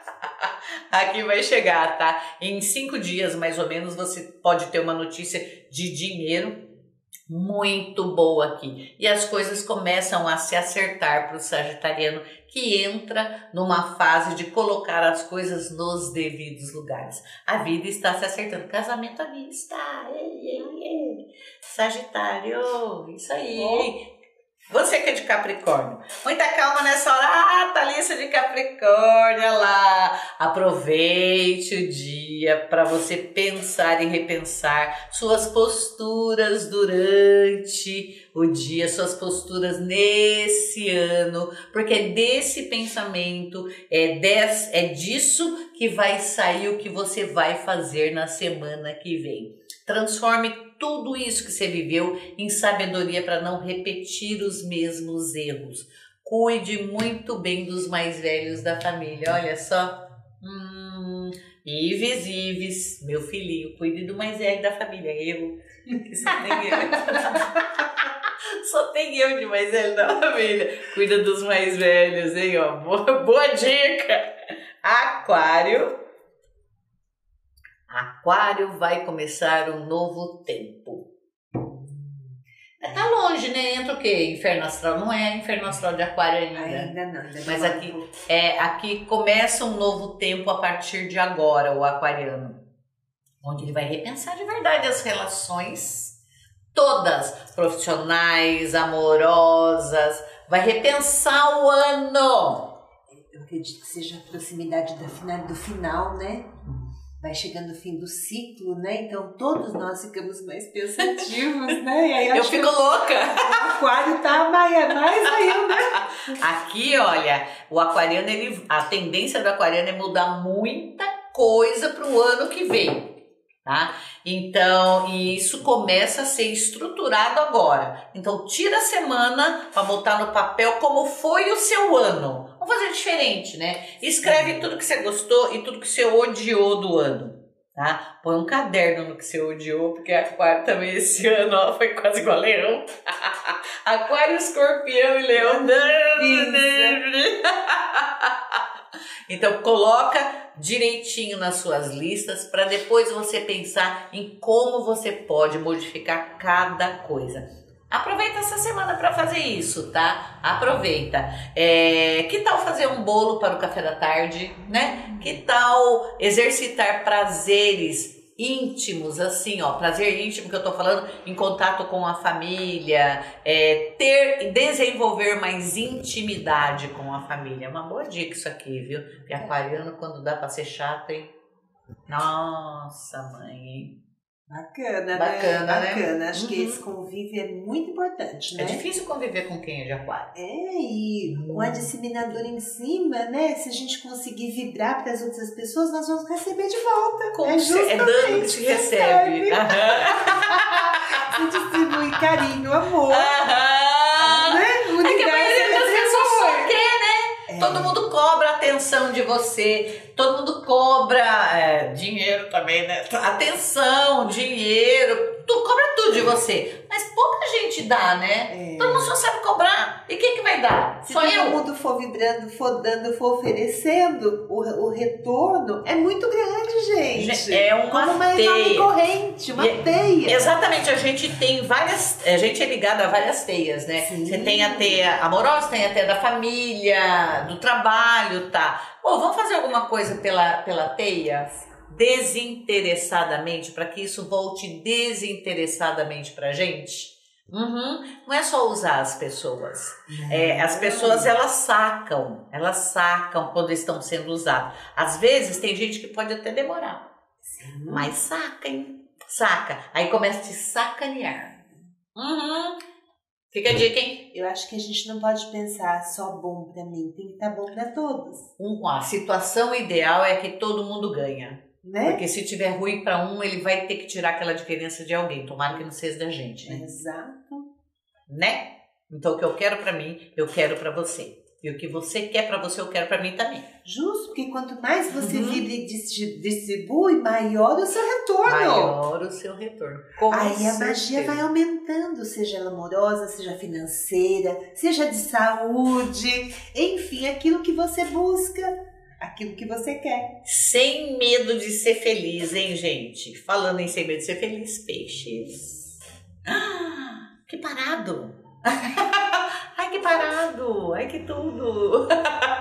Aqui vai chegar, tá? Em cinco dias, mais ou menos, você pode ter uma notícia de dinheiro muito boa aqui. E as coisas começam a se acertar para o sagitariano que entra numa fase de colocar as coisas nos devidos lugares. A vida está se acertando. Casamento à vista. Ei, ei, ei. Sagitário, isso aí. Você que é de Capricórnio, muita calma nessa hora. Ah, Thalissa de Capricórnio, lá. Aproveite o dia para você pensar e repensar suas posturas durante o dia, suas posturas nesse ano, porque é desse pensamento, é, des, é disso que vai sair o que você vai fazer na semana que vem. Transforme tudo isso que você viveu em sabedoria para não repetir os mesmos erros. Cuide muito bem dos mais velhos da família. Olha só. Hum, Ives, Ives, meu filhinho, cuide do mais velho da família. Eu, só tem eu. só tem eu de mais velho da família. Cuida dos mais velhos, hein? Ó, boa, boa dica. Aquário Aquário vai começar um novo tempo. Tá longe, né? Entra o quê? Inferno astral? Não é inferno astral de aquário ainda. Ainda não. Ainda Mas aqui- É, aqui começa um novo tempo a partir de agora, o aquariano. Onde ele vai repensar de verdade as relações todas, profissionais, amorosas, vai repensar o ano. Eu acredito que seja a proximidade da final, do final, né? Vai chegando o fim do ciclo, né? Então todos nós ficamos mais pensativos, né? E aí Eu fico louca. o aquário tá mais, mais ainda. Aqui, olha, o aquariano, ele, a tendência do aquariano é mudar muita coisa para o ano que vem. Tá? Então, e isso começa a ser estruturado agora. Então, tira a semana para botar no papel como foi o seu ano. Vamos fazer diferente, né? Escreve tudo que você gostou e tudo que você odiou do ano. Tá? Põe um caderno no que você odiou, porque aquário também esse ano ó, foi quase igual a leão. aquário, escorpião e leão. Então coloca direitinho nas suas listas para depois você pensar em como você pode modificar cada coisa. Aproveita essa semana para fazer isso, tá? Aproveita. É, que tal fazer um bolo para o café da tarde, né? Que tal exercitar prazeres íntimos, assim, ó, prazer íntimo que eu tô falando, em contato com a família, é, ter e desenvolver mais intimidade com a família. É uma boa dica isso aqui, viu? Porque aquariano, quando dá pra ser chato, hein? Nossa, mãe, hein? Bacana, Bacana, né? né? Bacana. Acho que Uhum. esse convívio é muito importante, né? É difícil conviver com quem é de aquário. É, e com a disseminadora em cima, né? Se a gente conseguir vibrar para as outras pessoas, nós vamos receber de volta. Como é se- é dando que se que recebe. recebe. Aham. Se distribui carinho, amor. Aham. Todo mundo cobra atenção de você, todo mundo cobra é, dinheiro também, né? Atenção, dinheiro, tu cobra tudo de você. Mas pouca gente dá, né? É. Todo mundo só sabe cobrar. E quem que vai dar? Se Só todo eu? mundo for vibrando, for dando, for oferecendo, o, o retorno é muito grande, gente. Gente, é uma Como uma teia. corrente, uma E- teia. Exatamente, a gente tem várias. A gente é ligado a várias teias, né? Sim. Você tem a teia amorosa, tem a teia da família, do trabalho, tá? Pô, vamos fazer alguma coisa pela, pela teia? Desinteressadamente, para que isso volte desinteressadamente pra gente? Uhum. Não é só usar as pessoas. É, as pessoas elas sacam, elas sacam quando estão sendo usadas. Às vezes tem gente que pode até demorar. Sim. Mas saca, hein? Saca. Aí começa a te sacanear. Uhum. Fica a dica, hein? Eu acho que a gente não pode pensar só bom pra mim, tem que estar bom pra todos, Um, a situação ideal é que todo mundo ganha. Né? Porque se tiver ruim pra um, ele vai ter que tirar aquela diferença de alguém. Tomara que não seja da gente, né? Exato. Né? Então o que eu quero pra mim, eu quero pra você. E o que você quer pra você, eu quero pra mim também. Justo, porque quanto mais você Uhum. vibra e distri- distribui, maior o seu retorno. Maior o seu retorno. Com Aí a magia certeza. vai aumentando, seja ela amorosa, seja financeira, seja de saúde, enfim, aquilo que você busca, aquilo que você quer. Sem medo de ser feliz, hein, gente? Falando em sem medo de ser feliz, peixes. Ah, que parado! Que parado! Ai, que tudo!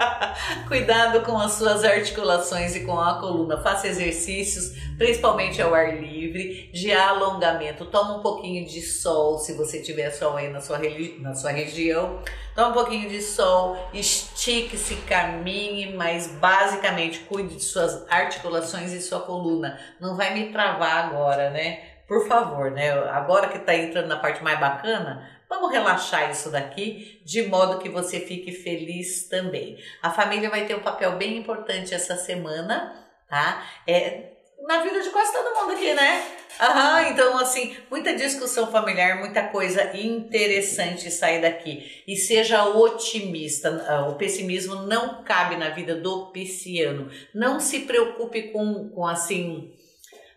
Cuidado com as suas articulações e com a coluna. Faça exercícios, principalmente ao ar livre, de alongamento. Toma um pouquinho de sol, se você tiver sol aí na sua, na sua região. Toma um pouquinho de sol, estique-se, caminhe, mas basicamente cuide de suas articulações e sua coluna. Não vai me travar agora, né? Por favor, né? Agora que tá entrando na parte mais bacana, vamos relaxar isso daqui, de modo que você fique feliz também. A família vai ter um papel bem importante essa semana, tá? É, na vida de quase todo mundo aqui, né? Aham, então assim, muita discussão familiar, muita coisa interessante sair daqui. E seja otimista, ah, o pessimismo não cabe na vida do pisciano. Não se preocupe com, com assim,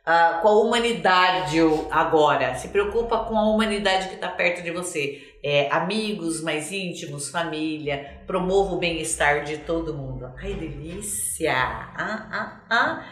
ah, com a humanidade agora. Se preocupa com a humanidade que está perto de você. É, amigos mais íntimos, família. Promova o bem-estar de todo mundo. Ai, delícia! Ah, ah, ah.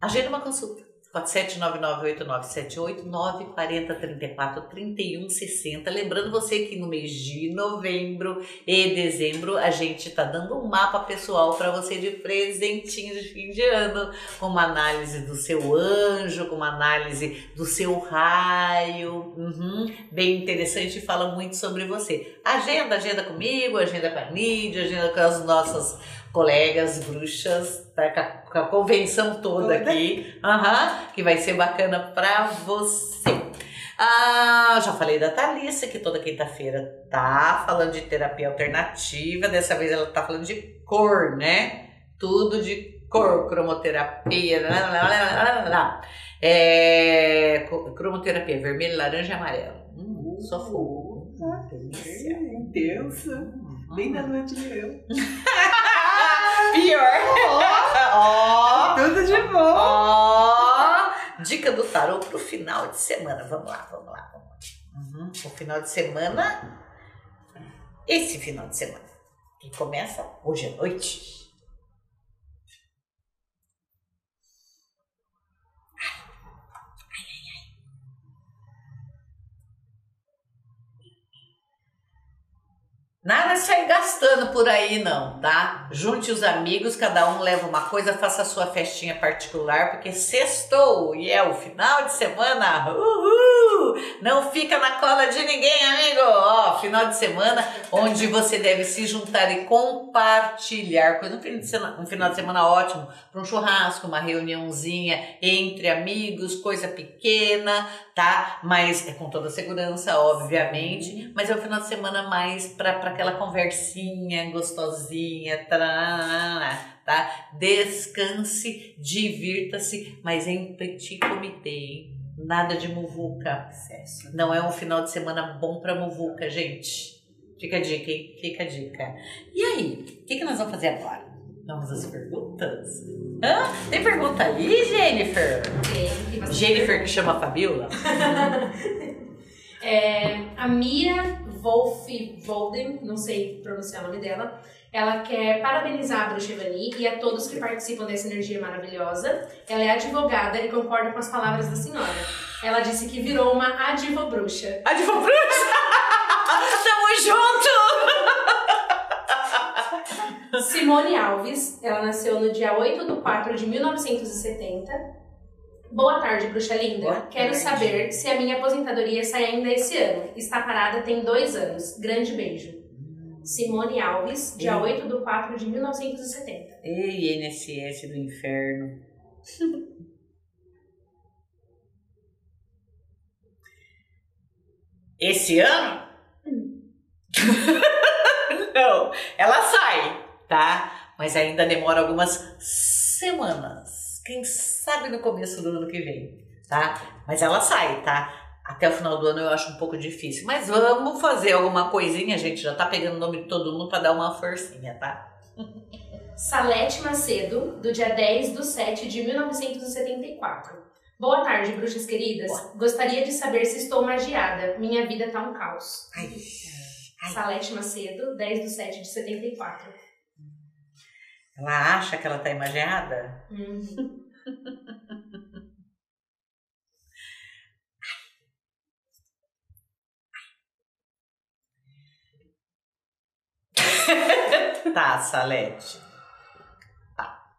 Agenda uma consulta. 47998978-94034-3160. Lembrando você que no mês de novembro e dezembro a gente tá dando um mapa pessoal para você de presentinho de fim de ano, com uma análise do seu anjo, com uma análise do seu raio, uhum, bem interessante e fala muito sobre você. Agenda, agenda comigo, agenda com a Nídia, agenda com as nossas colegas bruxas, tá? com, a, convenção toda, aqui, uhum, que vai ser bacana pra você. Ah, já falei da Thalissa, que toda quinta-feira tá falando de terapia alternativa. Dessa vez ela tá falando de cor, né? Tudo de cor, cromoterapia. Lá, lá, lá, é, cromoterapia vermelho, laranja e amarelo. Hum, só fogo. Ah, delícia. Intensa. Hum, Bem da noite de eu. Dica do tarô pro final de semana. Vamos lá, vamos lá, vamos lá. Uhum. O final de semana. Esse final de semana. Que começa hoje à noite. Nada sair gastando por aí não, tá? Junte os amigos, cada um leva uma coisa, faça a sua festinha particular, porque sextou e é o final de semana. Uhul! Não fica na cola de ninguém, amigo. Ó, final de semana onde você deve se juntar e compartilhar coisa. Um de semana, um final de semana ótimo para um churrasco, uma reuniãozinha entre amigos, coisa pequena, tá? Mas é com toda segurança, obviamente. Mas é um final de semana mais para aquela conversinha gostosinha, tá? Descanse, divirta-se, mas em petit comité, hein? Nada de muvuca. Não é um final de semana bom para muvuca, gente. Fica a dica, hein? Fica a dica. E aí, o que, que nós vamos fazer agora? Vamos às perguntas? Hã? Tem pergunta aí, Jennifer? Tem. Jennifer que chama a Fabiola? é, a Mira Wolf Volden, não sei pronunciar o nome dela, ela quer parabenizar a Bruxa Evani e a todos que participam dessa energia maravilhosa. Ela é advogada e concorda com as palavras da senhora. Ela disse que virou uma advobruxa. Advobruxa? Tamo junto! Simone Alves, ela nasceu no dia 8 de 4 de 1970 Boa tarde, bruxa linda. Boa Quero tarde. saber se a minha aposentadoria sai ainda esse ano. Está parada tem dois anos. Grande beijo. Simone Alves, dia Ei. 8 de 4 de 1970. Ei, INSS do inferno. Esse ano? Não, ela sai, tá? Mas ainda demora algumas semanas quem sabe no começo do ano que vem, tá? Mas ela sai, tá? Até o final do ano eu acho um pouco difícil. Mas vamos fazer alguma coisinha, gente. Já tá pegando o nome de todo mundo para dar uma forcinha, tá? Salete Macedo, do dia 10 de 7 de 1974. Boa tarde, bruxas queridas. Boa. Gostaria de saber se estou magiada. Minha vida tá um caos. Ai, ai. Salete Macedo, 10 de 7 de 74. Ela acha que ela tá imaginada? Tá, Salete. Tá.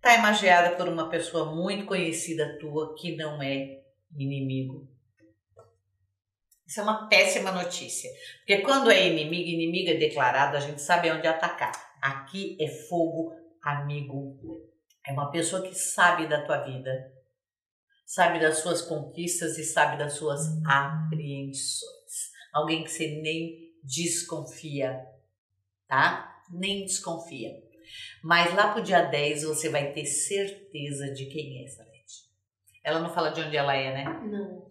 Tá imaginada por uma pessoa muito conhecida tua que não é inimigo. Isso é uma péssima notícia. Porque quando é inimigo, inimiga declarado, a gente sabe onde atacar. Aqui é fogo amigo. É uma pessoa que sabe da tua vida, sabe das suas conquistas e sabe das suas apreensões. Alguém que você nem desconfia, tá? Nem desconfia. Mas lá pro dia 10 você vai ter certeza de quem é essa Leti. Ela não fala de onde ela é, né? Não.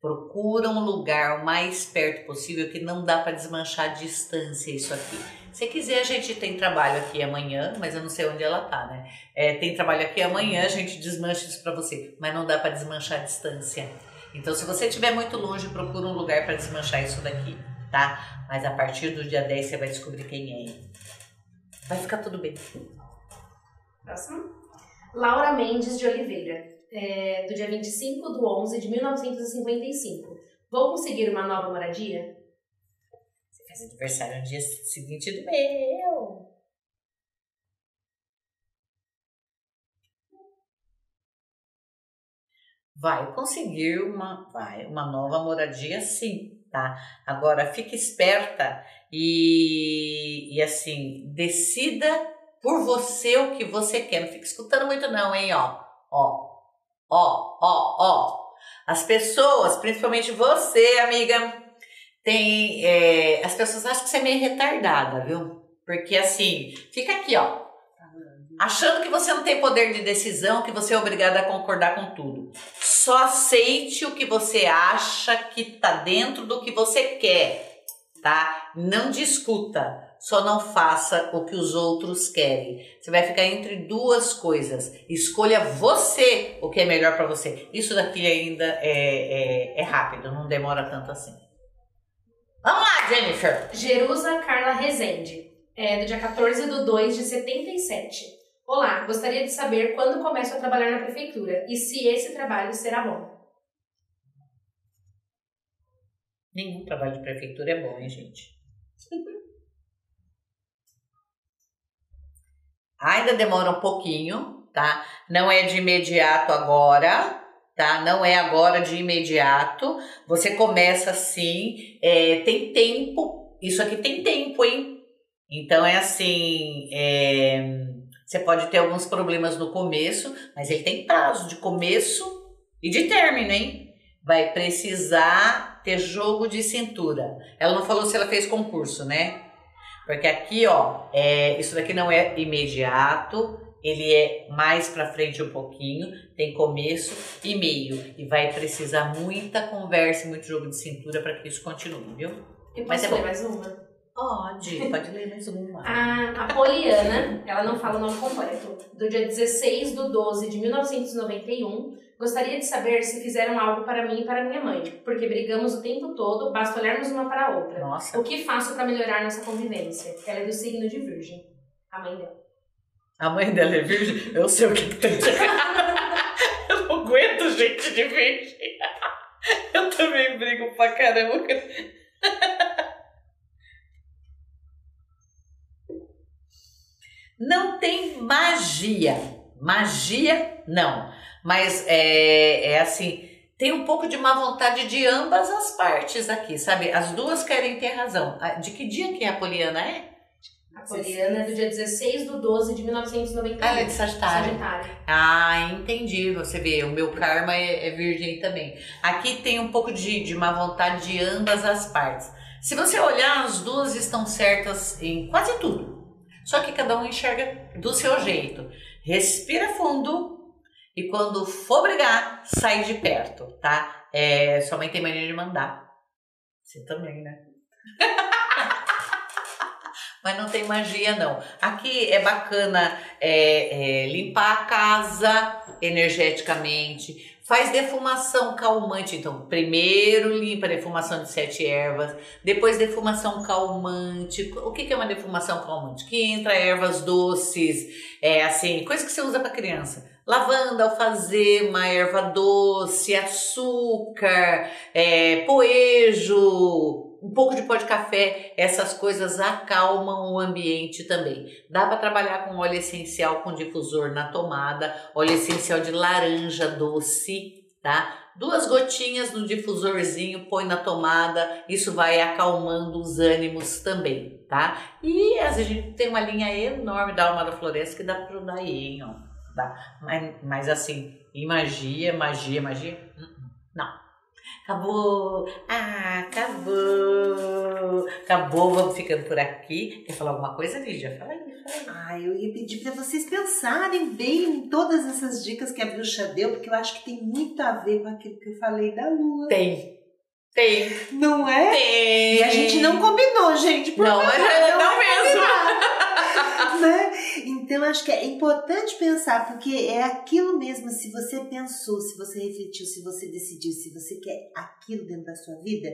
Procura um lugar o mais perto possível que não dá para desmanchar a distância isso aqui. Se quiser, a gente tem trabalho aqui amanhã, mas eu não sei onde ela tá, né? É, tem trabalho aqui amanhã, a gente desmancha isso para você, mas não dá para desmanchar a distância. Então, se você estiver muito longe, procura um lugar para desmanchar isso daqui, tá? Mas a partir do dia 10 você vai descobrir quem é. Vai ficar tudo bem. Próximo. Laura Mendes de Oliveira, é, do dia 25 de 11 de 1955. Vou conseguir uma nova moradia? Faz aniversário no dia seguinte do meu. Vai conseguir uma, vai, uma nova moradia sim, tá? Agora fique esperta e, e assim, decida por você o que você quer. Não fique escutando muito não, hein, ó. Ó, ó, ó, ó. As pessoas, principalmente você, amiga, tem. É, as pessoas acham que você é meio retardada, viu? Porque assim, fica aqui, ó. Achando que você não tem poder de decisão, que você é obrigada a concordar com tudo. Só aceite o que você acha que tá dentro do que você quer, tá? Não discuta. Só não faça o que os outros querem. Você vai ficar entre duas coisas. Escolha você o que é melhor para você. Isso daqui ainda é, é, é rápido, não demora tanto assim. Jennifer. Jerusa Carla Rezende, é do dia 14 de 2 de 77. Olá, gostaria de saber quando começo a trabalhar na prefeitura e se esse trabalho será bom. Nenhum trabalho de prefeitura é bom, hein, gente? Ainda demora um pouquinho, tá? Não é de imediato agora, tá? Não é agora de imediato. Você começa assim, é, tem tempo. Isso aqui tem tempo, hein? Então é assim, é, você pode ter alguns problemas no começo, mas ele tem prazo de começo e de término, hein? Vai precisar ter jogo de cintura. Ela não falou se ela fez concurso, né? Porque aqui, ó, é, isso daqui não é imediato, ele é mais para frente um pouquinho, tem começo e meio. E vai precisar muita conversa e muito jogo de cintura para que isso continue, viu? Eu Mas é ler mais uma? Pode, pode ler mais uma. A, a Poliana, ela não fala o nome completo, do dia 16 de 12 de 1991, gostaria de saber se fizeram algo para mim e para minha mãe, porque brigamos o tempo todo, basta olharmos uma para a outra. Nossa. O que faço para melhorar nossa convivência? Ela é do signo de Virgem, a mãe dela. A mãe dela é virgem? Eu sei o que, que tem de. Eu não aguento gente de virgem. Eu também brigo pra caramba. Não tem magia. Magia, não. Mas é, é assim, tem um pouco de má vontade de ambas as partes aqui, sabe? As duas querem ter razão. De que dia que a Poliana é? A Poliana é do dia 16 de 12 de 1991. Ela é de Sagitário. Sagitário. Ah, entendi. Você vê, o meu karma é, é virgem também. Aqui tem um pouco de, de má vontade de ambas as partes. Se você olhar, as duas estão certas em quase tudo. Só que cada um enxerga do seu jeito. Respira fundo e quando for brigar, sai de perto, tá? É, sua mãe tem mania de mandar. Você também, né? Mas não tem magia, não. Aqui é bacana é, é, limpar a casa energeticamente, Faz defumação calmante. Então, primeiro limpa a defumação de sete ervas, depois defumação calmante. O que é uma defumação calmante? Que entra ervas doces, é assim, coisa que você usa para criança. Lavanda, alfazema, erva doce, açúcar, é, poejo, um pouco de pó de café, essas coisas acalmam o ambiente também. Dá para trabalhar com óleo essencial com difusor na tomada, óleo essencial de laranja doce, tá? Duas gotinhas no difusorzinho, põe na tomada, isso vai acalmando os ânimos também, tá? E a gente tem uma linha enorme da alma da floresta que dá para ajudar aí, ó. Dá. Mas, mas assim, em magia, magia, magia, não. Acabou! Ah, acabou! Acabou, vamos ficando por aqui. Quer falar alguma coisa, Lídia? Fala aí, fala aí. Ah, eu ia pedir para vocês pensarem bem em todas essas dicas que a bruxa deu, porque eu acho que tem muito a ver com aquilo que eu falei da lua. Tem. Tem. Não é? Tem. E a gente não combinou, gente. Por não, é, não, não mesmo. né? Então acho que é importante pensar, porque é aquilo mesmo, se você pensou, se você refletiu, se você decidiu, se você quer aquilo dentro da sua vida,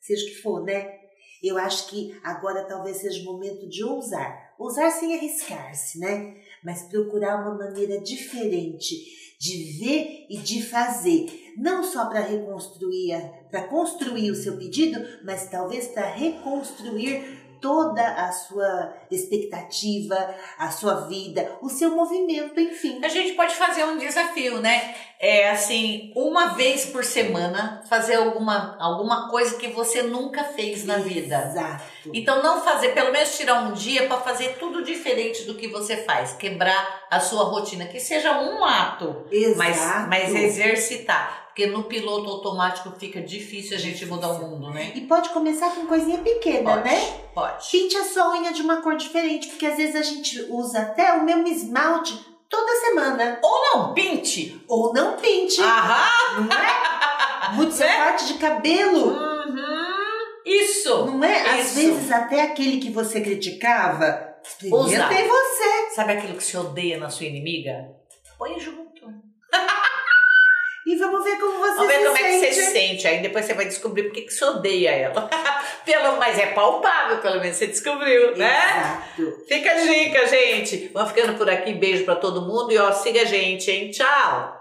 seja o que for, né? Eu acho que agora talvez seja o momento de ousar. Ousar sem arriscar-se, né? mas procurar uma maneira diferente de ver e de fazer, não só para reconstruir, para construir o seu pedido, mas talvez para reconstruir toda a sua expectativa, a sua vida, o seu movimento, enfim. A gente pode fazer um desafio, né? É assim, uma vez por semana, fazer alguma, alguma coisa que você nunca fez na vida. Exato. Então não fazer, pelo menos tirar um dia para fazer tudo diferente do que você faz, quebrar a sua rotina, que seja um ato, Exato. mas, mas exercitar. Porque no piloto automático fica difícil a gente mudar o mundo, né? E pode começar com coisinha pequena, Pode, né? pode. Pinte a sua unha de uma cor diferente, porque às vezes a gente usa até o mesmo esmalte toda semana. Ou não, pinte. Ou não pinte, Aham. não é? Muito seu corte de cabelo, Uhum. Isso. não é? Às Isso. vezes até aquele que você criticava, Usa. experimenta em você. Sabe aquilo que você odeia na sua inimiga? Põe junto. E vamos ver como você Vamos ver se como é que sente. você se sente. Aí depois você vai descobrir por que você odeia ela. pelo, mas é palpável, pelo menos você descobriu, né? Exato. Fica a dica, gente. Vamos ficando por aqui. Beijo pra todo mundo e ó, siga a gente, hein? Tchau.